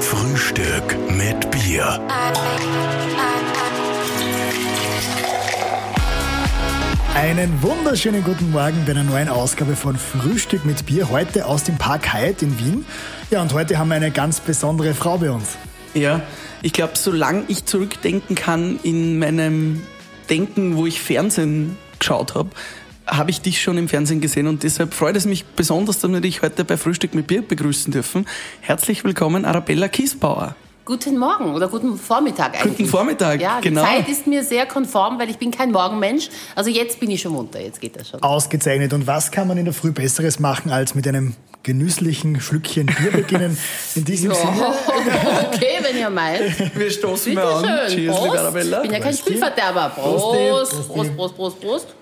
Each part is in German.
Frühstück mit Bier. Einen wunderschönen guten Morgen bei einer neuen Ausgabe von Frühstück mit Bier, heute aus dem Park Hyatt in Wien. Ja, und heute haben wir eine ganz besondere Frau bei uns. Ja, ich glaube, solange ich zurückdenken kann in meinem Denken, wo ich Fernsehen geschaut habe, habe ich dich schon im Fernsehen gesehen und deshalb freut es mich besonders, dass wir dich heute bei Frühstück mit Bier begrüßen dürfen. Herzlich willkommen, Arabella Kiesbauer. Guten Morgen oder guten Vormittag eigentlich. Guten Vormittag, ja, die genau. Zeit ist mir sehr konform, weil ich bin kein Morgenmensch. Also jetzt bin ich schon munter, jetzt geht das schon. Ausgezeichnet. Und was kann man in der Früh Besseres machen, als mit einem genüsslichen Schlückchen Bier beginnen? In diesem Ja, Sinne. okay, wenn ihr meint. Wir stoßen Bitte mal an. schön. Cheers, Prost. liebe Arabella. Ich bin ja kein Spielverderber. Prost, Prost, Prost, Prost, Prost, Prost, Prost.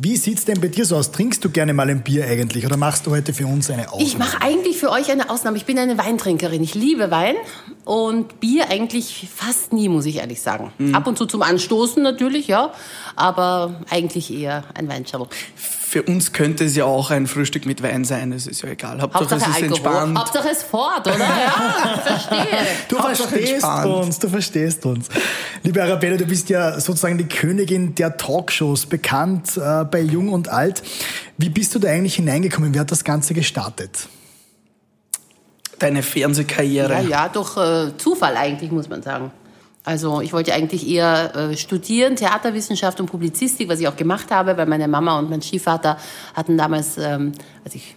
Wie sieht's denn bei dir so aus? Trinkst du gerne mal ein Bier eigentlich oder machst du heute für uns eine Ausnahme? Ich mache eigentlich für euch eine Ausnahme. Ich bin eine Weintrinkerin. Ich liebe Wein und Bier eigentlich fast nie, muss ich ehrlich sagen. Mhm. Ab und zu zum Anstoßen natürlich, ja, aber eigentlich eher ein Weinschauer. Für uns könnte es ja auch ein Frühstück mit Wein sein, es ist ja egal. Hauptsache, Hauptsache es ist Alkohol. entspannt. Hauptsache es fort, oder? Ja, verstehe. Du Hauptsache verstehst entspannt. uns, du verstehst uns. Liebe Arabella, du bist ja sozusagen die Königin der Talkshows, bekannt äh, bei Jung und Alt. Wie bist du da eigentlich hineingekommen? Wie hat das Ganze gestartet? Deine Fernsehkarriere. Ja, ja, durch äh, Zufall eigentlich, muss man sagen. Also ich wollte eigentlich eher äh, studieren, Theaterwissenschaft und Publizistik, was ich auch gemacht habe, weil meine Mama und mein Stiefvater hatten damals, ähm, als ich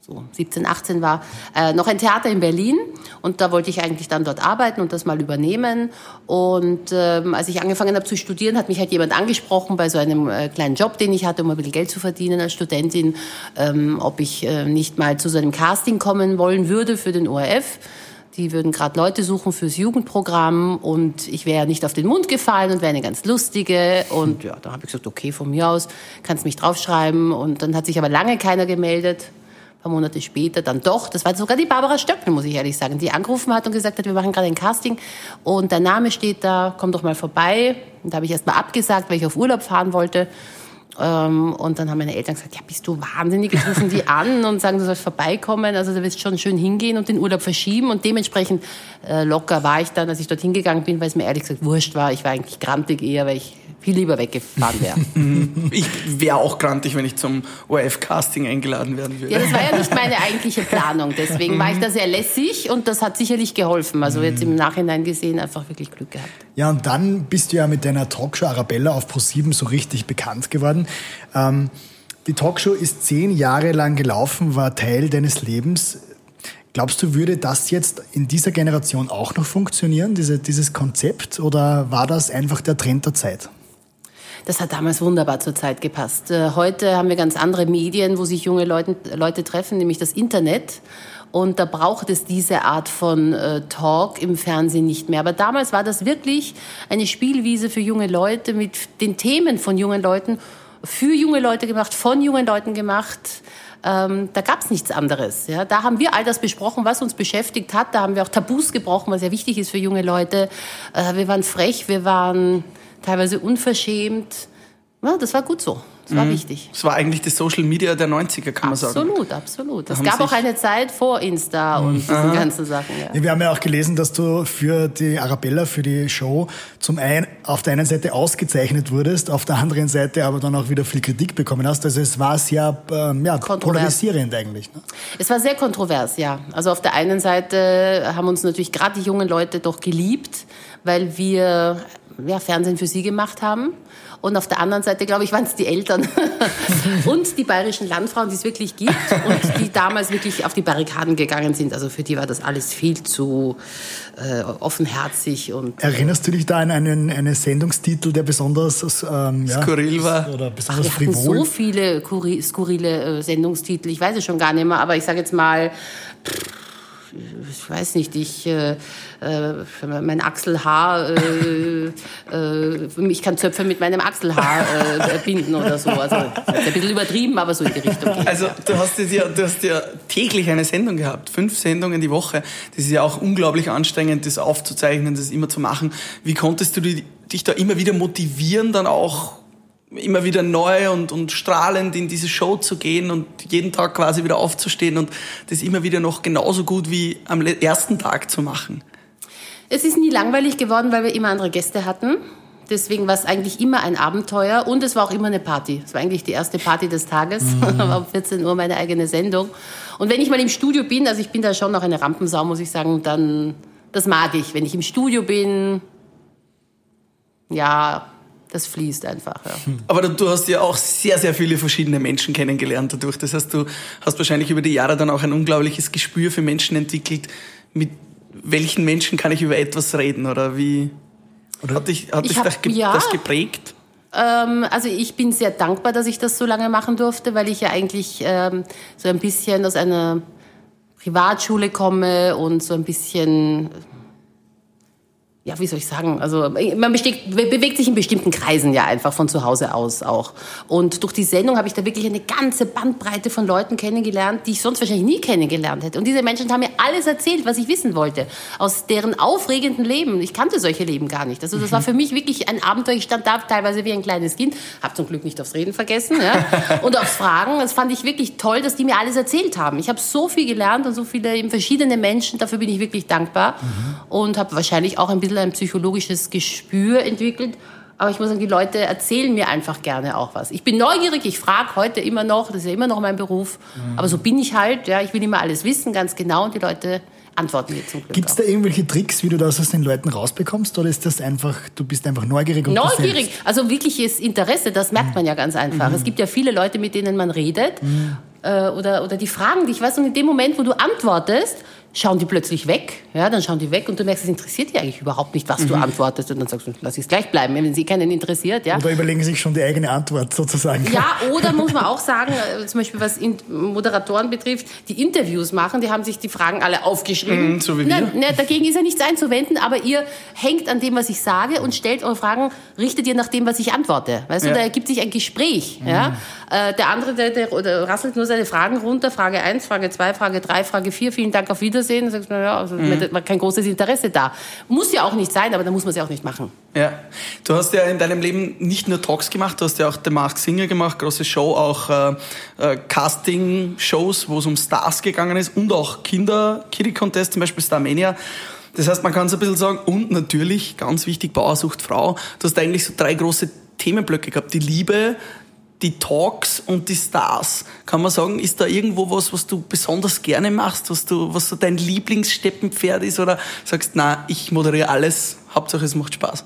so 17, 18 war, äh, noch ein Theater in Berlin und da wollte ich eigentlich dann dort arbeiten und das mal übernehmen. Und ähm, als ich angefangen habe zu studieren, hat mich halt jemand angesprochen bei so einem äh, kleinen Job, den ich hatte, um ein bisschen Geld zu verdienen als Studentin, ähm, ob ich äh, nicht mal zu so einem Casting kommen wollen würde für den ORF. Die würden gerade Leute suchen fürs Jugendprogramm und ich wäre nicht auf den Mund gefallen und wäre eine ganz lustige. Und ja, da habe ich gesagt, okay, von mir aus kannst mich draufschreiben. Und dann hat sich aber lange keiner gemeldet. Ein paar Monate später dann doch. Das war sogar die Barbara Stöckl, muss ich ehrlich sagen, die angerufen hat und gesagt hat, wir machen gerade ein Casting und dein Name steht da, komm doch mal vorbei. Und da habe ich erst mal abgesagt, weil ich auf Urlaub fahren wollte. Ähm, und dann haben meine Eltern gesagt, ja, bist du wahnsinnig? Jetzt rufen die an und sagen, du sollst vorbeikommen. Also du wirst schon schön hingehen und den Urlaub verschieben. Und dementsprechend äh, locker war ich dann, als ich dort hingegangen bin, weil es mir ehrlich gesagt wurscht war. Ich war eigentlich grantig eher, weil ich viel lieber weggefahren wäre. Ich wäre auch grantig, wenn ich zum ORF-Casting eingeladen werden würde. Ja, das war ja nicht meine eigentliche Planung. Deswegen war ich da sehr lässig und das hat sicherlich geholfen. Also jetzt im Nachhinein gesehen einfach wirklich Glück gehabt. Ja, und dann bist du ja mit deiner Talkshow Arabella auf Pro7 so richtig bekannt geworden. Ähm, die Talkshow ist zehn Jahre lang gelaufen, war Teil deines Lebens. Glaubst du, würde das jetzt in dieser Generation auch noch funktionieren, diese, dieses Konzept, oder war das einfach der Trend der Zeit? Das hat damals wunderbar zur Zeit gepasst. Äh, Heute haben wir ganz andere Medien, wo sich junge Leute, Leute treffen, nämlich das Internet. Und da braucht es diese Art von äh, Talk im Fernsehen nicht mehr. Aber damals war das wirklich eine Spielwiese für junge Leute mit den Themen von jungen Leuten, für junge Leute gemacht, von jungen Leuten gemacht. Ähm, da gab es nichts anderes. Ja. Da haben wir all das besprochen, was uns beschäftigt hat. Da haben wir auch Tabus gebrochen, was ja wichtig ist für junge Leute. Äh, wir waren frech, wir waren teilweise unverschämt. Ja, das war gut so. Das war wichtig. Es war eigentlich die Social Media der 90er, kann man sagen. Absolut, absolut. Es gab auch eine Zeit vor Insta und diesen ganzen Sachen. Ja. Ja, wir haben ja auch gelesen, dass du für die Arabella, für die Show, zum einen auf der einen Seite ausgezeichnet wurdest, auf der anderen Seite aber dann auch wieder viel Kritik bekommen hast. Also es war sehr ähm, ja, polarisierend eigentlich. Ne? Es war sehr kontrovers, ja. Also auf der einen Seite haben uns natürlich gerade die jungen Leute doch geliebt, weil wir ja, Fernsehen für sie gemacht haben. Und auf der anderen Seite, glaube ich, waren es die Eltern und die bayerischen Landfrauen, die es wirklich gibt und die damals wirklich auf die Barrikaden gegangen sind. Also für die war das alles viel zu äh, offenherzig und Erinnerst du dich da an einen, einen Sendungstitel, der besonders ähm, ja, Skurril war. oder Ach, besonders wir hatten frivol? so viele skurrile äh, Sendungstitel. Ich weiß es schon gar nicht mehr, aber ich sage jetzt mal, pff, ich weiß nicht, ich, äh, äh, mein Achselhaar, äh, äh, ich kann Zöpfe mit meinem Achselhaar äh, binden oder so. Also ein bisschen übertrieben, aber so in die Richtung geht. Also du hast, ja, du hast ja täglich eine Sendung gehabt, fünf Sendungen die Woche. Das ist ja auch unglaublich anstrengend, das aufzuzeichnen, das immer zu machen. Wie konntest du dich da immer wieder motivieren, dann auch immer wieder neu und, und strahlend in diese Show zu gehen und jeden Tag quasi wieder aufzustehen und das immer wieder noch genauso gut wie am ersten Tag zu machen? Es ist nie langweilig geworden, weil wir immer andere Gäste hatten. Deswegen war es eigentlich immer ein Abenteuer und es war auch immer eine Party. Es war eigentlich die erste Party des Tages. Mhm. war um 14 Uhr meine eigene Sendung. Und wenn ich mal im Studio bin, also ich bin da schon noch eine Rampensau, muss ich sagen, dann, das mag ich. Wenn ich im Studio bin, ja, das fließt einfach. Ja. Aber du hast ja auch sehr, sehr viele verschiedene Menschen kennengelernt dadurch. Das heißt, du hast wahrscheinlich über die Jahre dann auch ein unglaubliches Gespür für Menschen entwickelt. Mit welchen Menschen kann ich über etwas reden oder wie? Oder hat dich, hat dich hab, das, ja, das, geprägt? Ähm, also ich bin sehr dankbar, dass ich das so lange machen durfte, weil ich ja eigentlich ähm, so ein bisschen aus einer Privatschule komme und so ein bisschen ja, wie soll ich sagen, also man besteht, bewegt sich in bestimmten Kreisen ja einfach von zu Hause aus auch. Und durch die Sendung habe ich da wirklich eine ganze Bandbreite von Leuten kennengelernt, die ich sonst wahrscheinlich nie kennengelernt hätte. Und diese Menschen haben mir alles erzählt, was ich wissen wollte, aus deren aufregenden Leben. Ich kannte solche Leben gar nicht. Also das war für mich wirklich ein Abenteuer. Ich stand da teilweise wie ein kleines Kind, habe zum Glück nicht aufs Reden vergessen ja, und aufs Fragen. Das fand ich wirklich toll, dass die mir alles erzählt haben. Ich habe so viel gelernt und so viele eben verschiedene Menschen. Dafür bin ich wirklich dankbar mhm. und habe wahrscheinlich auch ein bisschen ein psychologisches Gespür entwickelt. Aber ich muss sagen, die Leute erzählen mir einfach gerne auch was. Ich bin neugierig, ich frage heute immer noch, das ist ja immer noch mein Beruf. Mhm. Aber so bin ich halt, ja, ich will immer alles wissen, ganz genau. Und die Leute antworten mir zum Glück. Gibt es da irgendwelche Tricks, wie du das aus den Leuten rausbekommst? Oder ist das einfach, du bist einfach neugierig? Und neugierig, also wirkliches Interesse, das merkt man ja ganz einfach. Mhm. Es gibt ja viele Leute, mit denen man redet. Mhm. Äh, oder, oder die fragen dich, weißt du, in dem Moment, wo du antwortest, schauen die plötzlich weg. Ja, dann schauen die weg und du merkst, es interessiert die eigentlich überhaupt nicht, was mhm. du antwortest. Und dann sagst du, lass es gleich bleiben, wenn sie keinen interessiert. Ja. Oder überlegen sich schon die eigene Antwort sozusagen. Ja, oder muss man auch sagen, äh, zum Beispiel was Moderatoren betrifft, die Interviews machen, die haben sich die Fragen alle aufgeschrieben. Mhm, so wie wir. Na, na, dagegen ist ja nichts einzuwenden, aber ihr hängt an dem, was ich sage und stellt eure Fragen, richtet ihr nach dem, was ich antworte. Weißt ja. du, da ergibt sich ein Gespräch. Mhm. Ja. Äh, der andere, der, der, der rasselt nur seine Fragen runter, Frage 1, Frage 2, Frage 3, Frage 4, vielen Dank, auf Wiedersehen. Dann sagst du, naja, also mhm. war kein großes Interesse da. Muss ja auch nicht sein, aber dann muss man es ja auch nicht machen. Ja, du hast ja in deinem Leben nicht nur Talks gemacht, du hast ja auch The Mask Singer gemacht, große Show, auch äh, äh, Casting-Shows, wo es um Stars gegangen ist und auch Kinder-Kitty-Contest, zum Beispiel Starmania. Das heißt, man kann so ein bisschen sagen, und natürlich, ganz wichtig, Bauersucht Frau, du hast eigentlich so drei große Themenblöcke gehabt. Die Liebe, die Talks und die Stars. Kann man sagen, ist da irgendwo was, was du besonders gerne machst, was du, was so dein Lieblingssteppenpferd ist oder sagst, na, ich moderiere alles, Hauptsache es macht Spaß?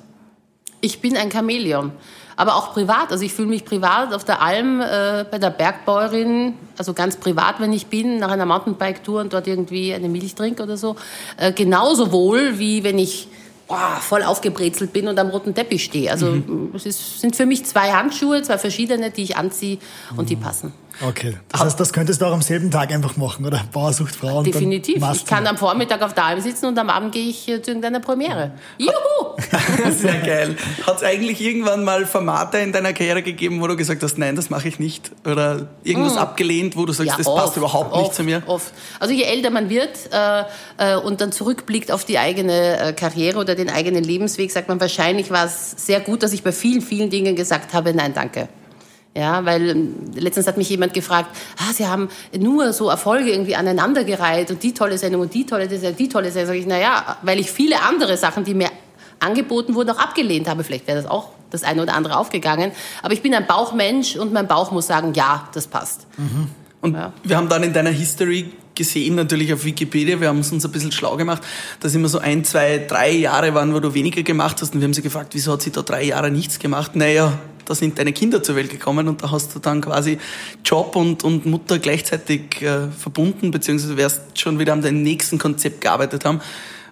Ich bin ein Chamäleon. Aber auch privat. Also ich fühle mich privat auf der Alm äh, bei der Bergbäuerin, also ganz privat, wenn ich bin, nach einer Mountainbike-Tour und dort irgendwie eine Milch trinke oder so, äh, genauso wohl, wie wenn ich boah, voll aufgebrezelt bin und am roten Teppich stehe. Also mhm. es ist, sind für mich zwei Handschuhe, zwei verschiedene, die ich anziehe und die passen. Okay, das heißt, das könntest du auch am selben Tag einfach machen, oder? Bauersucht Frau. Definitiv. Ich kann am Vormittag auf der Alm sitzen und am Abend gehe ich zu irgendeiner Premiere. Juhu! Sehr geil. Hat es eigentlich irgendwann mal Formate in deiner Karriere gegeben, wo du gesagt hast, nein, das mache ich nicht? Oder irgendwas mm. abgelehnt, wo du sagst, ja, das oft, passt überhaupt oft, nicht zu mir? Oft. Also je älter man wird äh, äh, und dann zurückblickt auf die eigene äh, Karriere oder den eigenen Lebensweg, sagt man, wahrscheinlich war es sehr gut, dass ich bei vielen, vielen Dingen gesagt habe, nein, danke. Ja, weil ähm, letztens hat mich jemand gefragt, ah, Sie haben nur so Erfolge irgendwie aneinandergereiht und die tolle Sendung und die tolle Sendung, die tolle Sendung. Sag ich, na ja, weil ich viele andere Sachen, die mir angeboten wurden, auch abgelehnt habe. Vielleicht wäre das auch das eine oder andere aufgegangen. Aber ich bin ein Bauchmensch und mein Bauch muss sagen, ja, das passt. Mhm. Und ja. wir haben dann in deiner History gesehen, natürlich auf Wikipedia, wir haben es uns ein bisschen schlau gemacht, dass immer so ein, zwei, drei Jahre waren, wo du weniger gemacht hast. Und wir haben sie gefragt, wieso hat sie da drei Jahre nichts gemacht? Naja, da sind deine Kinder zur Welt gekommen und da hast du dann quasi Job und, und Mutter gleichzeitig äh, verbunden, beziehungsweise wirst schon wieder an deinem nächsten Konzept gearbeitet haben.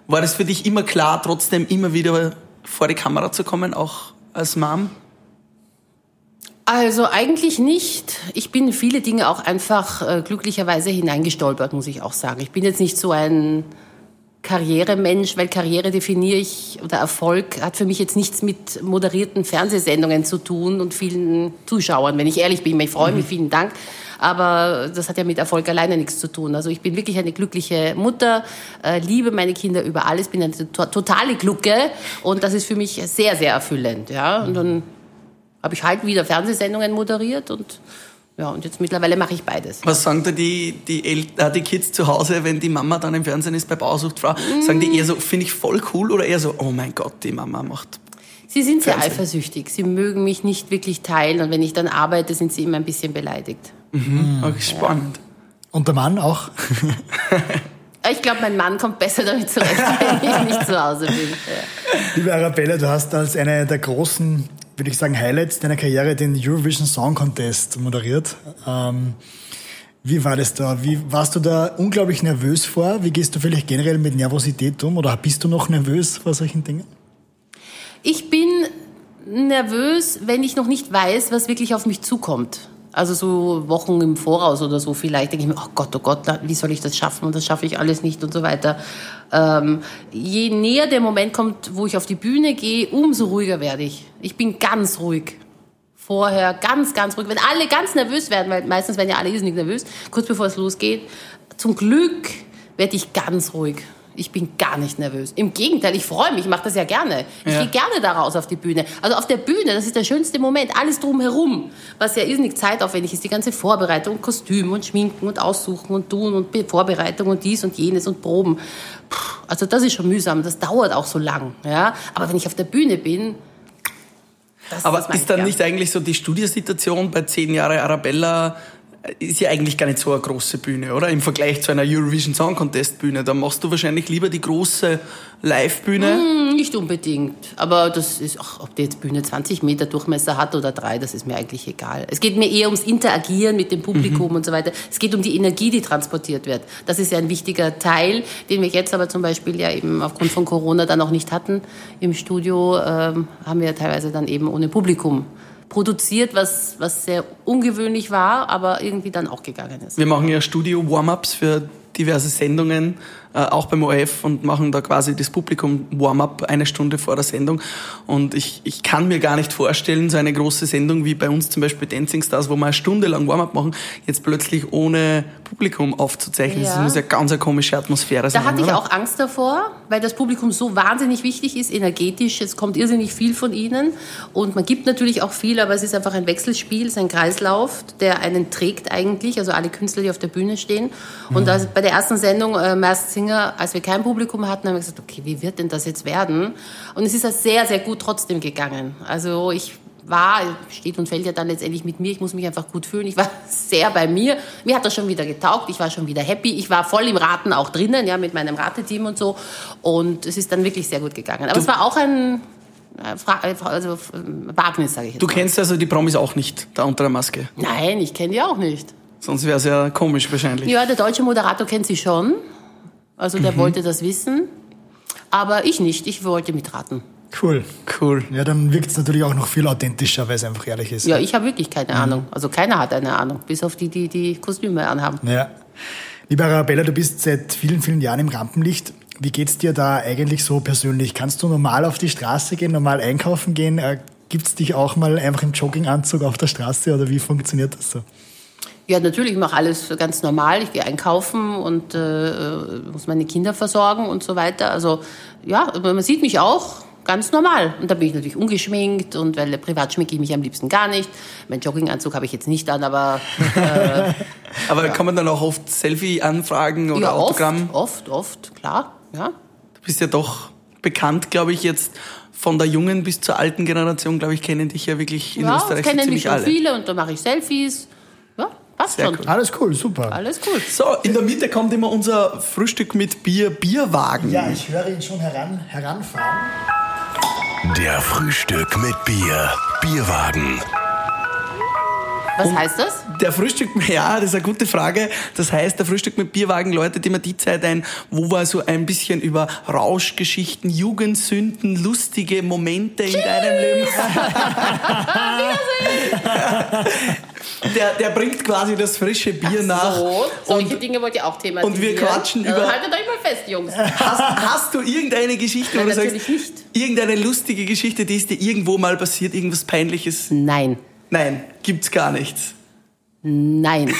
War das für dich immer klar, trotzdem immer wieder vor die Kamera zu kommen, auch als Mom? Also eigentlich nicht. Ich bin viele Dinge auch einfach äh, glücklicherweise hineingestolpert, muss ich auch sagen. Ich bin jetzt nicht so ein Karrieremensch, weil Karriere definiere ich oder Erfolg hat für mich jetzt nichts mit moderierten Fernsehsendungen zu tun und vielen Zuschauern, wenn ich ehrlich bin. Ich freue mich, mhm. vielen Dank. Aber das hat ja mit Erfolg alleine nichts zu tun. Also ich bin wirklich eine glückliche Mutter, äh, liebe meine Kinder über alles, bin eine to totale Glucke und das ist für mich sehr, sehr erfüllend. Ja? Und dann habe ich halt wieder Fernsehsendungen moderiert und ja, und jetzt mittlerweile mache ich beides. Was sagen da die, die, El äh, die Kids zu Hause, wenn die Mama dann im Fernsehen ist bei Bausucht Frau? Sagen die eher so, finde ich voll cool oder eher so, oh mein Gott, die Mama macht. Sie sind sehr Fernsehen. eifersüchtig. Sie mögen mich nicht wirklich teilen und wenn ich dann arbeite, sind sie immer ein bisschen beleidigt. Mhm. Okay, spannend. Und der Mann auch? Ich glaube, mein Mann kommt besser damit zurecht, wenn ich nicht zu Hause bin. Ja. Liebe Arabella, du hast als eine der großen, würde ich sagen, Highlights deiner Karriere den Eurovision Song Contest moderiert. Ähm, wie war das da? Wie, warst du da unglaublich nervös vor? Wie gehst du vielleicht generell mit Nervosität um? Oder bist du noch nervös vor solchen Dingen? Ich bin nervös, wenn ich noch nicht weiß, was wirklich auf mich zukommt. Also so Wochen im Voraus oder so vielleicht denke ich mir, oh Gott, oh Gott, wie soll ich das schaffen? Und das schaffe ich alles nicht und so weiter. Ähm, je näher der Moment kommt, wo ich auf die Bühne gehe, umso ruhiger werde ich. Ich bin ganz ruhig. Vorher ganz, ganz ruhig. Wenn alle ganz nervös werden, weil meistens werden ja alle irrsinnig nervös, kurz bevor es losgeht, zum Glück werde ich ganz ruhig. Ich bin gar nicht nervös. Im Gegenteil, ich freue mich, ich mache das ja gerne. Ich Ja. gehe gerne da raus auf die Bühne. Also auf der Bühne, das ist der schönste Moment. Alles drumherum, was ja irrsinnig zeitaufwendig ist. Die ganze Vorbereitung, Kostüm und Schminken und Aussuchen und Tun und Be- Vorbereitung und dies und jenes und Proben. Puh, also das ist schon mühsam. Das dauert auch so lang. Ja? Aber wenn ich auf der Bühne bin, das, Aber das ist dann gern. nicht eigentlich so die Studiosituation bei zehn Jahre Arabella ist ja eigentlich gar nicht so eine große Bühne, oder? Im Vergleich zu einer Eurovision Song Contest Bühne. Da machst du wahrscheinlich lieber die große Live-Bühne. Hm, Nicht unbedingt. Aber das ist, ach, ob die jetzt Bühne 20 Meter Durchmesser hat oder drei, das ist mir eigentlich egal. Es geht mir eher ums Interagieren mit dem Publikum und so weiter. Es geht um die Energie, die transportiert wird. Das ist ja ein wichtiger Teil, den wir jetzt aber zum Beispiel ja eben aufgrund von Corona dann auch nicht hatten. Im Studio ähm, haben wir ja teilweise dann eben ohne Publikum produziert, was, was sehr ungewöhnlich war, aber irgendwie dann auch gegangen ist. Wir machen ja Studio-Warm-Ups für diverse Sendungen, auch beim ORF und machen da quasi das Publikum Warm-up eine Stunde vor der Sendung. Und ich, ich kann mir gar nicht vorstellen, so eine große Sendung wie bei uns zum Beispiel Dancing Stars, wo wir eine Stunde lang Warm-up machen, jetzt plötzlich ohne Publikum aufzuzeichnen. Das Ja. muss ja ganz eine komische Atmosphäre sein. Da hatte ich oder? auch Angst davor, weil das Publikum so wahnsinnig wichtig ist, energetisch. Es kommt irrsinnig viel von ihnen und man gibt natürlich auch viel, aber es ist einfach ein Wechselspiel, es ist ein Kreislauf, der einen trägt eigentlich, also alle Künstler, die auf der Bühne stehen. Und das, bei der ersten Sendung äh, Masked Singer, als wir kein Publikum hatten, haben wir gesagt, okay, wie wird denn das jetzt werden? Und es ist ja sehr, sehr gut trotzdem gegangen. Also ich war, steht und fällt ja dann letztendlich mit mir. Ich muss mich einfach gut fühlen. Ich war sehr bei mir. Mir hat das schon wieder getaugt. Ich war schon wieder happy. Ich war voll im Raten auch drinnen, ja, mit meinem Rateteam und so. Und es ist dann wirklich sehr gut gegangen. Aber es war auch ein Fra äh, also, äh, Wagnis, sage ich jetzt Du mal. kennst also die Promis auch nicht, da unter der Maske. Nein, ich kenne die auch nicht. Sonst wäre es ja komisch wahrscheinlich. Ja, der deutsche Moderator kennt sie schon. Also der wollte das wissen. Aber ich nicht. Ich wollte mitraten. Cool. Cool. Ja, dann wirkt es natürlich auch noch viel authentischer, weil es einfach ehrlich ist. Ja, ich habe wirklich keine Ahnung. Also keiner hat eine Ahnung. Bis auf die, die die Kostüme anhaben. Ja. Liebe Arabella, du bist seit vielen, vielen Jahren im Rampenlicht. Wie geht's dir da eigentlich so persönlich? Kannst du normal auf die Straße gehen, normal einkaufen gehen? Äh, Gibt's dich auch mal einfach im Jogginganzug auf der Straße oder wie funktioniert das so? Ja, natürlich, ich mache alles ganz normal. Ich gehe einkaufen und äh, muss meine Kinder versorgen und so weiter. Also ja, man sieht mich auch ganz normal. Und da bin ich natürlich ungeschminkt und weil privat schminke ich mich am liebsten gar nicht. Mein Jogginganzug habe ich jetzt nicht an, aber Aber kann man dann auch oft Selfie-Anfragen oder ja, oft, Autogramm? oft, oft, klar. Ja. Du bist ja doch bekannt, glaube ich, jetzt von der jungen bis zur alten Generation, glaube ich, kennen dich ja wirklich in ja, Österreich kennen mich schon alle. viele und da mache ich Selfies. Passt Sehr schon. cool. Alles cool, super. Alles cool. So, in der Mitte kommt immer unser Frühstück mit Bier, Bierwagen. Ja, ich höre ihn schon heran, heranfahren. Der Frühstück mit Bier. Bierwagen. Was heißt das? Der Frühstück, ja, das ist eine gute Frage. Das heißt, der Frühstück mit Bierwagen läutet immer die Zeit ein, wo wir so ein bisschen über Rauschgeschichten, Jugendsünden, lustige Momente in deinem Leben. der, der bringt quasi das frische Bier nach. So, solche Und Dinge wollt ihr auch thematisieren. und wir quatschen also über- Haltet euch mal fest, Jungs. Hast, hast du irgendeine Geschichte, wo Nein, du sagst, natürlich nicht. irgendeine lustige Geschichte, die ist dir irgendwo mal passiert, irgendwas Peinliches? Nein. Nein, gibt's gar nichts. Nein.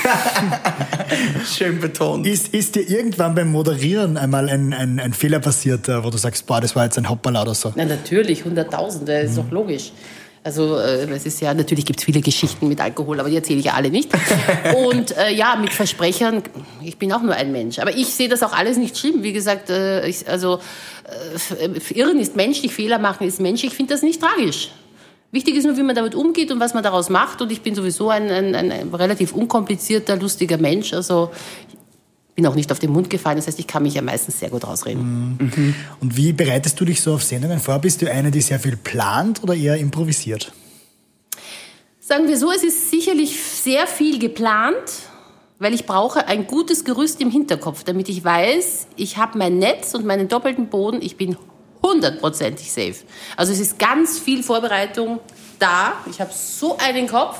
Schön betont. Ist, ist dir irgendwann beim Moderieren einmal ein, ein, ein Fehler passiert, äh, wo du sagst, boah, das war jetzt ein Hoppala oder so? Na natürlich, Hunderttausende, ist doch logisch. Also äh, es ist ja, natürlich gibt es viele Geschichten mit Alkohol, aber die erzähle ich ja alle nicht. Und äh, ja, mit Versprechern, ich bin auch nur ein Mensch. Aber ich sehe das auch alles nicht schlimm. Wie gesagt, äh, ich, also äh, Irren ist menschlich, Fehler machen ist menschlich. Ich finde das nicht tragisch. Wichtig ist nur, wie man damit umgeht und was man daraus macht. Und ich bin sowieso ein, ein, ein relativ unkomplizierter, lustiger Mensch. Also bin auch nicht auf den Mund gefallen. Das heißt, ich kann mich ja meistens sehr gut rausreden. Mhm. Und wie bereitest du dich so auf Sendungen vor? Bist du eine, die sehr viel plant oder eher improvisiert? Sagen wir so, es ist sicherlich sehr viel geplant, weil ich brauche ein gutes Gerüst im Hinterkopf, damit ich weiß, ich habe mein Netz und meinen doppelten Boden, ich bin hundertprozentig safe. Also es ist ganz viel Vorbereitung da. Ich habe so einen Kopf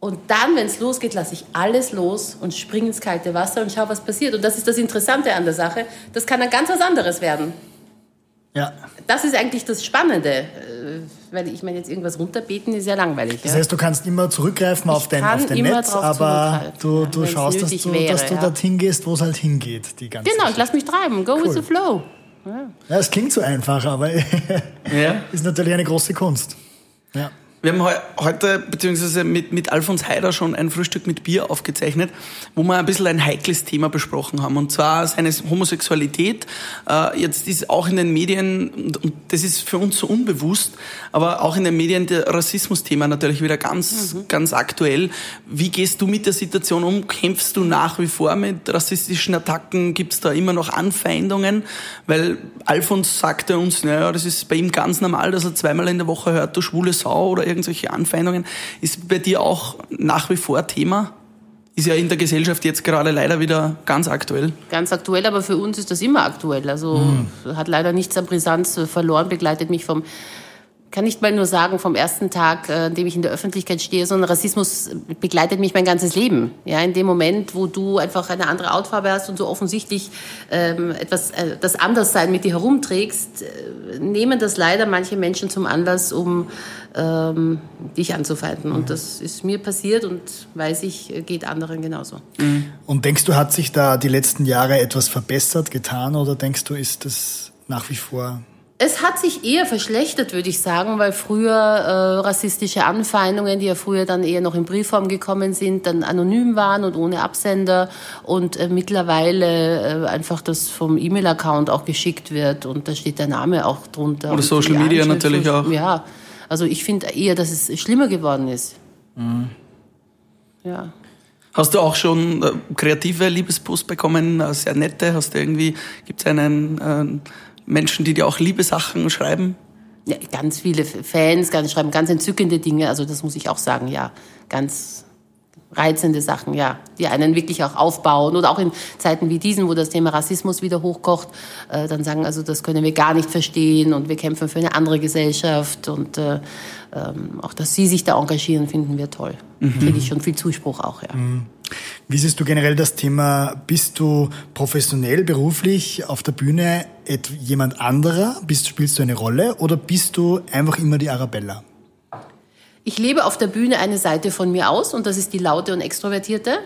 und dann, wenn es losgeht, lasse ich alles los und springe ins kalte Wasser und schaue, was passiert. Und das ist das Interessante an der Sache. Das kann dann ganz was anderes werden. Ja. Das ist eigentlich das Spannende. Äh, weil ich meine, jetzt irgendwas runterbeten ist ja langweilig. Das heißt, du kannst immer zurückgreifen auf dein, auf dein Netz, aber du, du schaust, dass du, wäre, dass du ja. dorthin gehst, wo es halt hingeht. Die ganze genau, ich lass mich treiben. Go cool. with the flow. Ja. ja, es klingt so einfach, aber ja. ist natürlich eine große Kunst. Ja. Wir haben heute, beziehungsweise mit, mit Alfons Heider schon ein Frühstück mit Bier aufgezeichnet, wo wir ein bisschen ein heikles Thema besprochen haben. Und zwar seine Homosexualität. Äh, jetzt ist auch in den Medien, und das ist für uns so unbewusst, aber auch in den Medien der Rassismus-Thema natürlich wieder ganz, mhm. ganz aktuell. Wie gehst du mit der Situation um? Kämpfst du nach wie vor mit rassistischen Attacken? Gibt es da immer noch Anfeindungen? Weil Alfons sagte uns, naja, das ist bei ihm ganz normal, dass er zweimal in der Woche hört, du schwule Sau oder irgendwelche Anfeindungen. Ist bei dir auch nach wie vor Thema? Ist ja in der Gesellschaft jetzt gerade leider wieder ganz aktuell. Ganz aktuell, aber für uns ist das immer aktuell. Also mhm. hat leider nichts an Brisanz verloren, begleitet mich vom kann nicht mal nur sagen vom ersten Tag, äh, an dem ich in der Öffentlichkeit stehe, sondern Rassismus begleitet mich mein ganzes Leben. Ja, in dem Moment, wo du einfach eine andere Hautfarbe hast und so offensichtlich ähm, etwas, äh, das Anderssein mit dir herumträgst, äh, nehmen das leider manche Menschen zum Anlass, um ähm, dich anzufeinden. Und das ist mir passiert und weiß ich, geht anderen genauso. Mhm. Und denkst du, hat sich da die letzten Jahre etwas verbessert, getan oder denkst du, ist das nach wie vor es hat sich eher verschlechtert, würde ich sagen, weil früher äh, rassistische Anfeindungen, die ja früher dann eher noch in Briefform gekommen sind, dann anonym waren und ohne Absender und äh, mittlerweile äh, einfach das vom E-Mail-Account auch geschickt wird und da steht der Name auch drunter. Oder Social Media natürlich so, auch. Ja, also ich finde eher, dass es schlimmer geworden ist. Mhm. Ja. Hast du auch schon äh, kreative Liebespost bekommen, äh, sehr nette? Hast du irgendwie, gibt es einen äh, Menschen, die dir auch liebe Sachen schreiben? Ja, ganz viele Fans ganz, schreiben ganz entzückende Dinge. Also das muss ich auch sagen, ja. Ganz reizende Sachen, ja, die einen wirklich auch aufbauen. Oder auch in Zeiten wie diesen, wo das Thema Rassismus wieder hochkocht, äh, dann sagen, also das können wir gar nicht verstehen und wir kämpfen für eine andere Gesellschaft. Und äh, ähm, auch, dass Sie sich da engagieren, finden wir toll. Mhm. Kriege ich schon viel Zuspruch auch, ja. Mhm. Wie siehst du generell das Thema, bist du professionell, beruflich auf der Bühne jemand anderer? Bist, spielst du eine Rolle oder bist du einfach immer die Arabella? Ich lebe auf der Bühne eine Seite von mir aus und das ist die laute und extrovertierte.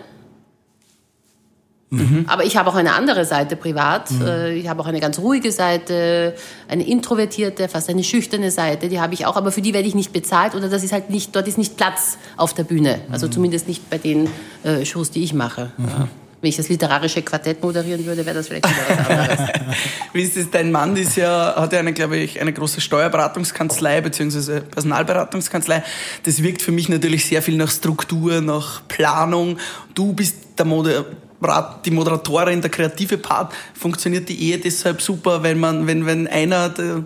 Mhm. Aber ich habe auch eine andere Seite privat. Mhm. Äh, ich habe auch eine ganz ruhige Seite, eine introvertierte, fast eine schüchterne Seite. Die habe ich auch, aber für die werde ich nicht bezahlt oder das ist halt nicht, dort ist nicht Platz auf der Bühne. Also mhm. zumindest nicht bei den äh, Shows, die ich mache. Mhm. Ja. Wenn ich das literarische Quartett moderieren würde, wäre das vielleicht wieder was anderes. Wie ist es? Dein Mann ist ja, hat ja eine, glaube ich, eine große Steuerberatungskanzlei bzw. Personalberatungskanzlei. Das wirkt für mich natürlich sehr viel nach Struktur, nach Planung. Du bist der Mode die Moderatorin, der kreative Part, funktioniert die Ehe deshalb super, wenn man, wenn, wenn einer der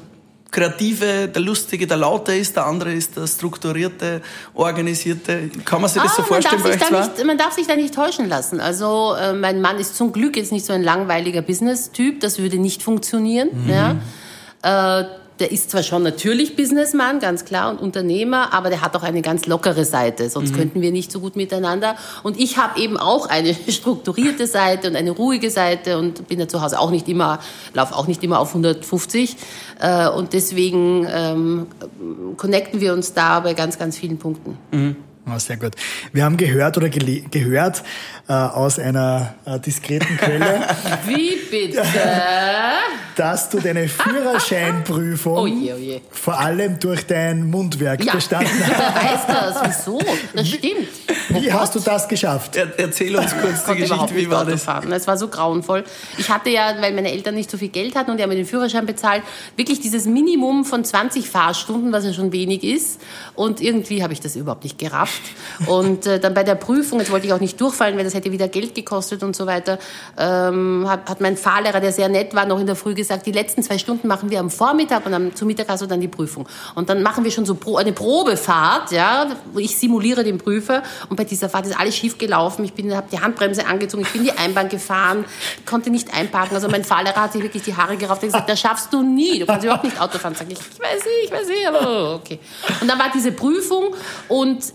Kreative, der Lustige, der Laute ist, der andere ist der Strukturierte, Organisierte. Kann man sich das ah, so vorstellen bei euch zwei? Nicht, man darf sich da nicht täuschen lassen. Also äh, mein Mann ist zum Glück jetzt nicht so ein langweiliger Business-Typ, das würde nicht funktionieren. Mhm. Ja. Äh, der ist zwar schon natürlich Businessman, ganz klar, und Unternehmer, aber der hat auch eine ganz lockere Seite, sonst mhm. könnten wir nicht so gut miteinander. Und ich habe eben auch eine strukturierte Seite und eine ruhige Seite und bin ja zu Hause auch nicht immer, laufe auch nicht immer auf 150. Äh, und deswegen ähm, connecten wir uns da bei ganz, ganz vielen Punkten. Mhm. Oh, sehr gut. Wir haben gehört oder gehört äh, aus einer äh, diskreten Quelle. Wie bitte? dass du deine Führerscheinprüfung Oje, oje. vor allem durch dein Mundwerk Ja, bestanden wer hast. weiß das? Wieso? Das stimmt. Wie hast du das geschafft? Er, erzähl uns kurz die Geschichte, wie war Auto das? fahren. Es war so grauenvoll. Ich hatte ja, weil meine Eltern nicht so viel Geld hatten und die haben mir den Führerschein bezahlt, wirklich dieses Minimum von 20 Fahrstunden, was ja schon wenig ist. Und irgendwie habe ich das überhaupt nicht gerafft. Und äh, dann bei der Prüfung, jetzt wollte ich auch nicht durchfallen, weil das hätte wieder Geld gekostet und so weiter, ähm, hat, hat mein Fahrlehrer, der sehr nett war, noch in der Früh gesagt, die letzten zwei Stunden machen wir am Vormittag und am, Mittag hast du dann die Prüfung. Und dann machen wir schon so eine Probefahrt, ja, wo ich simuliere den Prüfer und bei dieser Fahrt ist alles schief gelaufen. Ich habe die Handbremse angezogen, ich bin die Einbahn gefahren, konnte nicht einparken. Also mein Fahrlehrer hat sich wirklich die Haare gerauft und gesagt, das schaffst du nie, du kannst überhaupt nicht Auto fahren. Sag ich, ich weiß nicht, ich weiß nicht, aber okay. Und dann war diese Prüfung und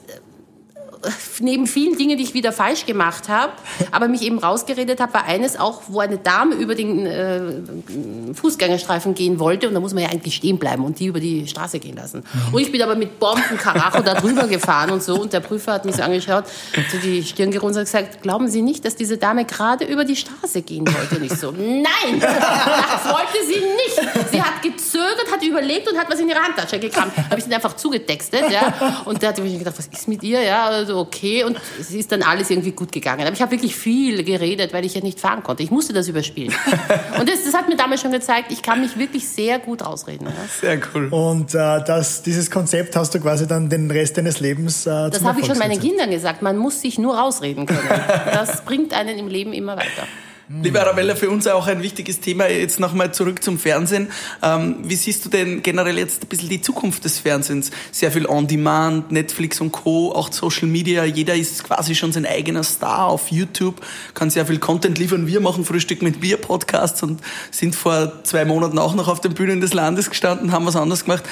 neben vielen Dingen, die ich wieder falsch gemacht habe, aber mich eben rausgeredet habe, war eines auch, wo eine Dame über den äh, Fußgängerstreifen gehen wollte und da muss man ja eigentlich stehen bleiben und die über die Straße gehen lassen. Und ich bin aber mit Bombenkaracho da drüber gefahren und so und der Prüfer hat mich so angeschaut, so die Stirn gerunzelt und gesagt, glauben Sie nicht, dass diese Dame gerade über die Straße gehen wollte? Und ich so, nein, das wollte sie nicht. Sie hat gezögert, hat überlegt und hat was in ihre Handtasche gekramt. Habe ich den einfach zugetextet, ja. Und da hat ich mir gedacht, was ist mit ihr, ja, also okay. Und es ist dann alles irgendwie gut gegangen. Aber ich habe wirklich viel geredet, weil ich ja nicht fahren konnte. Ich musste das überspielen. Und das, das hat mir damals schon gezeigt, ich kann mich wirklich sehr gut rausreden. Ja. Sehr cool. Und äh, das, dieses Konzept hast du quasi dann den Rest deines Lebens äh, Das habe ich schon meinen. Kindern gesagt. Man muss sich nur rausreden können. Das bringt einen im Leben immer weiter. Liebe Arabella, für uns auch ein wichtiges Thema. Jetzt nochmal zurück zum Fernsehen. Ähm, wie siehst du denn generell jetzt ein bisschen die Zukunft des Fernsehens? Sehr viel On-Demand, Netflix und Co., auch Social Media. Jeder ist quasi schon sein eigener Star auf YouTube, kann sehr viel Content liefern. Wir machen Frühstück mit Bier Podcasts und sind vor zwei Monaten auch noch auf den Bühnen des Landes gestanden, haben was anderes gemacht.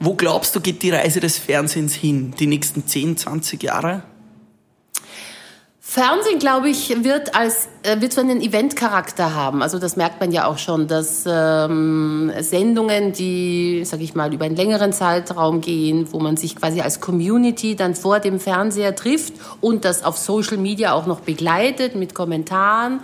Wo glaubst du, geht die Reise des Fernsehens hin? Die nächsten 10, 20 Jahre? Fernsehen, glaube ich, wird als äh, wird so einen Eventcharakter haben. Also das merkt man ja auch schon, dass ähm, Sendungen, die, sage ich mal, über einen längeren Zeitraum gehen, wo man sich quasi als Community dann vor dem Fernseher trifft und das auf Social Media auch noch begleitet mit Kommentaren,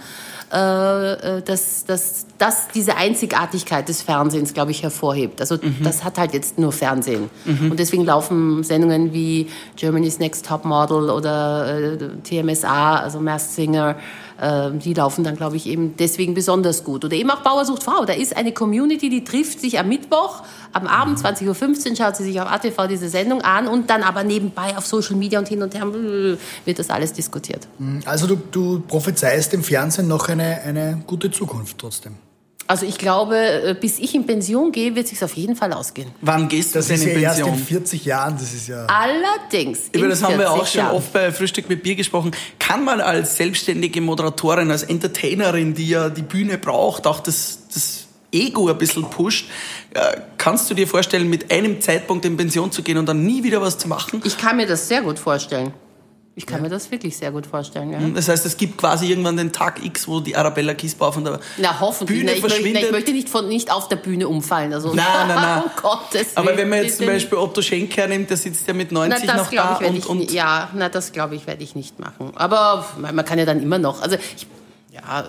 äh, äh, dass, dass das diese Einzigartigkeit des Fernsehens, glaube ich, hervorhebt. Also das hat halt jetzt nur Fernsehen. Und deswegen laufen Sendungen wie Germany's Next Top Model oder äh, TMSA, also Masked Singer, die laufen dann, glaube ich, eben deswegen besonders gut. Oder eben auch Bauer sucht Frau. Da ist eine Community, die trifft sich am Mittwoch, am Abend, 20.15 Uhr, schaut sie sich auf ATV diese Sendung an und dann aber nebenbei auf Social Media und hin und her äh, wird das alles diskutiert. Also du, du prophezeist im Fernsehen noch eine, eine gute Zukunft trotzdem. Also ich glaube, äh, bis ich in Pension gehe, wird sich's auf jeden Fall ausgehen. Wann gehst du Das denn ist ja in erst in Pension? 40 Jahren, das ist ja... Allerdings. Über in das haben wir 40 auch schon Jahren. oft bei Frühstück mit Bier gesprochen. Kann man als selbstständige Moderatorin, als Entertainerin, die ja die Bühne braucht, auch das, das Ego ein bisschen pusht, äh, kannst du dir vorstellen, mit einem Zeitpunkt in Pension zu gehen und dann nie wieder was zu machen? Ich kann mir das sehr gut vorstellen. Ich kann mir das wirklich sehr gut vorstellen. Ja. Das heißt, es gibt quasi irgendwann den Tag X, wo die Arabella Kiesbauer von der Na, hoffentlich. Bühne Na, ich, möchte, na, verschwindet. ich möchte nicht, von, nicht auf der Bühne umfallen. Also, Nein, nein, nein. um Gottes Aber wenn man jetzt zum Beispiel Otto Schenk hernimmt, der sitzt ja mit Na, 90 das noch da ich, und, ich und. Ja, na, das glaube ich, werde ich nicht machen. Aber man kann ja dann immer noch. Also, ich, ja,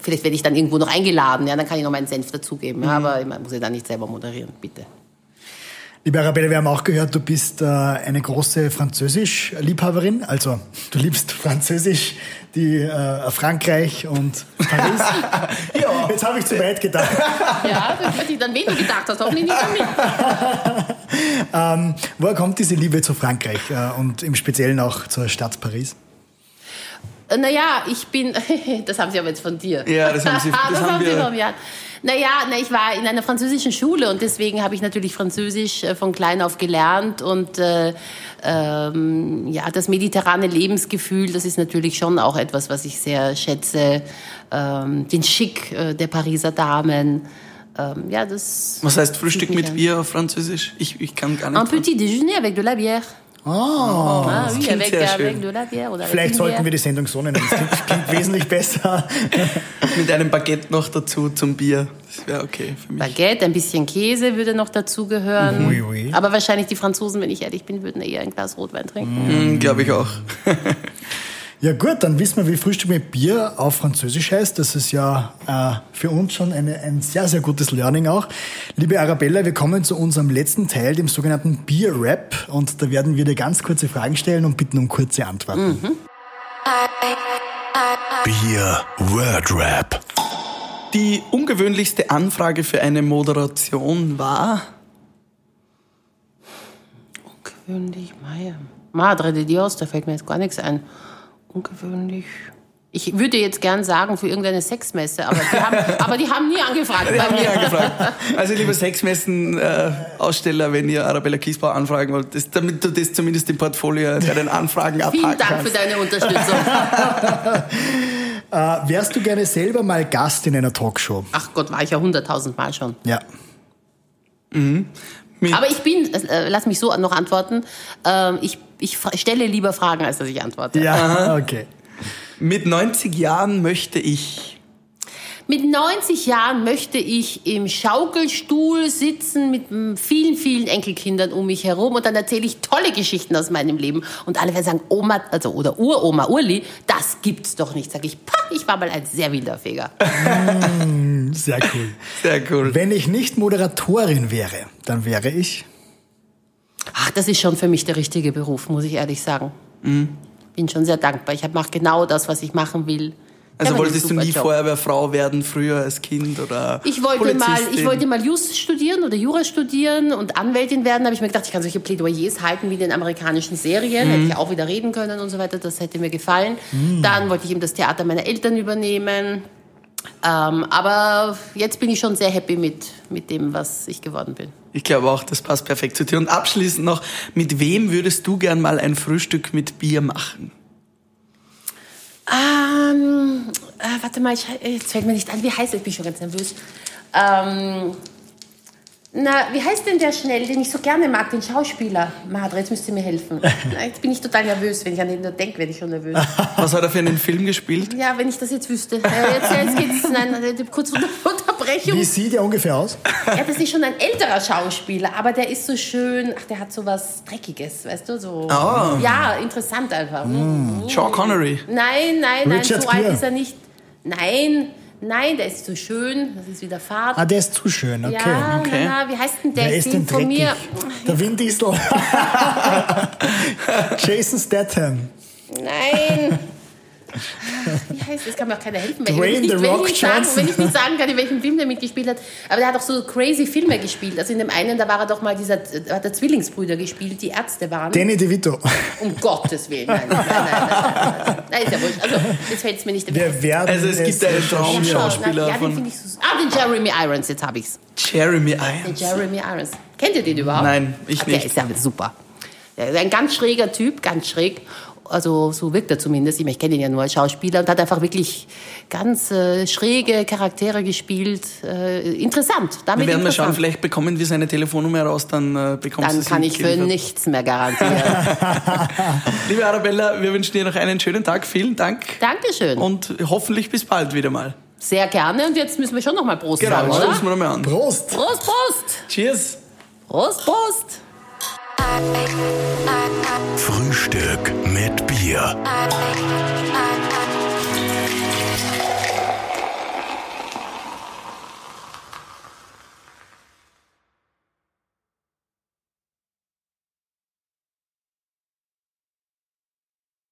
vielleicht werde ich dann irgendwo noch eingeladen. Ja, dann kann ich noch meinen Senf dazugeben. Mhm. Ja, aber man muss ja dann nicht selber moderieren, bitte. Liebe Arabella, wir haben auch gehört, du bist äh, eine große Französisch-Liebhaberin. Also du liebst Französisch, die äh, Frankreich und Paris. ja. Jetzt habe ich zu weit gedacht. Ja, dann, wen du gedacht hast. Hoffentlich nicht an mich. Ähm, woher kommt diese Liebe zu Frankreich äh, und im Speziellen auch zur Stadt Paris? Äh, Naja, ich bin, das haben Sie aber jetzt von dir. Ja, das haben Sie- das das haben haben Sie von mir. Naja, na, ich war in einer französischen Schule und deswegen habe ich natürlich Französisch äh, von klein auf gelernt und äh, ähm, ja, das mediterrane Lebensgefühl, das ist natürlich schon auch etwas, was ich sehr schätze. Ähm, den Schick äh, der Pariser Damen. Ähm, ja, das. was heißt Frühstück mit. Bier auf Französisch? Ich, ich kann gar Un nicht. petit déjeuner avec de la bière. Oh, ah, oui, klingt avec, avec schön. de la bière. Oder vielleicht sollten bière. wir die Sendung so nennen. Das klingt, klingt wesentlich besser. Mit einem Baguette noch dazu zum Bier. Das wäre okay für mich. Baguette, ein bisschen Käse würde noch dazugehören. Oui, oui. Aber wahrscheinlich die Franzosen, wenn ich ehrlich bin, würden eher ein Glas Rotwein trinken. Mhm, Glaube ich auch. Ja gut, dann wissen wir, wie Frühstück mit Bier auf Französisch heißt. Das ist ja äh, für uns schon eine, ein sehr, sehr gutes Learning auch. Liebe Arabella, wir kommen zu unserem letzten Teil, dem sogenannten Bier-Rap. Und da werden wir dir ganz kurze Fragen stellen und bitten um kurze Antworten. Mhm. Bier Word Rap. Die ungewöhnlichste Anfrage für eine Moderation war? Ungewöhnlich, Meier. Madre de Dios, da fällt mir jetzt gar nichts ein ungewöhnlich. Ich würde jetzt gern sagen für irgendeine Sexmesse, aber die haben, aber die haben nie angefragt. Die haben nie angefragt. Also liebe Sexmessen-Aussteller, äh, wenn ihr Arabella Kiesbau anfragen wollt, das, damit du das zumindest im Portfolio deinen Anfragen abhaken Vielen Dank für deine Unterstützung. äh, wärst du gerne selber mal Gast in einer Talkshow? Ach Gott, war ich ja hunderttausend Mal schon. Ja. Mhm. Aber ich bin, äh, lass mich so noch antworten, äh, ich, ich stelle lieber Fragen, als dass ich antworte. Ja, okay. Mit 90 Jahren möchte ich mit 90 Jahren möchte ich im Schaukelstuhl sitzen mit vielen, vielen Enkelkindern um mich herum und dann erzähle ich tolle Geschichten aus meinem Leben. Und alle werden sagen, Oma, also, oder Uroma, Urli, das gibt's doch nicht. Sag ich, pah, ich war mal ein sehr wilder Feger. Mm, sehr cool. Sehr cool. Wenn ich nicht Moderatorin wäre, dann wäre ich? Ach, das ist schon für mich der richtige Beruf, muss ich ehrlich sagen. Mhm. Bin schon sehr dankbar. Ich mache genau das, was ich machen will. Also wolltest du nie Job. Feuerwehrfrau werden früher als Kind oder ich wollte mal ich wollte mal Just studieren oder Jura studieren und Anwältin werden, habe ich mir gedacht, ich kann solche Plädoyers halten wie in den amerikanischen Serien, mhm. hätte ich auch wieder reden können und so weiter, das hätte mir gefallen. Mhm. Dann wollte ich eben das Theater meiner Eltern übernehmen. Ähm, aber jetzt bin ich schon sehr happy mit, mit dem, was ich geworden bin. Ich glaube auch, das passt perfekt zu dir. Und abschließend noch, mit wem würdest du gern mal ein Frühstück mit Bier machen? Ähm, äh, warte mal, ich, jetzt fällt mir nicht an, wie heißt es? Ich bin schon ganz nervös. Ähm, na, wie heißt denn der schnell, den ich so gerne mag, den Schauspieler? Madre, jetzt müsst ihr mir helfen. Jetzt bin ich total nervös. Wenn ich an den nur denke, werde ich schon nervös. Was hat er für einen Film gespielt? Ja, wenn ich das jetzt wüsste. Äh, jetzt, jetzt geht's, nein, kurz Unterbrechung. Wie sieht der ungefähr aus? Ja, das ist schon ein älterer Schauspieler, aber der ist so schön, ach, der hat so was Dreckiges, weißt du, so. Oh. Ja, interessant einfach. Mm. Sean Connery. Nein, nein, nein, Richard so alt ist er nicht. Nein, Nein, der ist zu schön, das ist wieder Fahrt. Ah, der ist zu schön, okay. Ja, okay. Na, wie heißt denn der? Wer ist denn von mir? Der Vin Diesel. Jason Statham. Nein. Wie heißt das? Kann mir auch keiner helfen. Weil Dwayne ich, nicht, wenn, ich sagen, wenn ich nicht sagen kann, in welchem Film der mitgespielt hat. Aber der hat auch so crazy Filme gespielt. Also in dem einen, da war er doch mal dieser, hat er Zwillingsbrüder gespielt, die Ärzte waren. Danny DeVito. Um Gottes Willen. Nein, nein, nein. Nein, nein, nein. nein ist ja wurscht. Also, jetzt fällt es mir nicht. Werden also es gibt einen Traumschauspieler ja, den ich so, Ah, den Jeremy Irons, jetzt habe ich's. Jeremy Irons? Den Jeremy Irons. Kennt ihr den überhaupt? Nein, ich nicht. Der ist ja super. Der ist ein ganz schräger Typ, ganz schräg. Also so wirkt er zumindest. Ich, kenne ihn ja nur als Schauspieler und hat einfach wirklich ganz äh, schräge Charaktere gespielt. Äh, interessant. Damit wir werden mal schauen, vielleicht bekommen wir seine Telefonnummer raus, dann äh, bekommst Dann kann ich für nichts mehr garantieren. Liebe Arabella, wir wünschen dir noch einen schönen Tag. Vielen Dank. Dankeschön. Und hoffentlich bis bald wieder mal. Sehr gerne. Und jetzt müssen wir schon noch mal Prost genau, sagen, oder? Genau, wir noch mal an. Prost. Prost, Prost. Cheers. Prost, Prost. Frühstück mit Bier.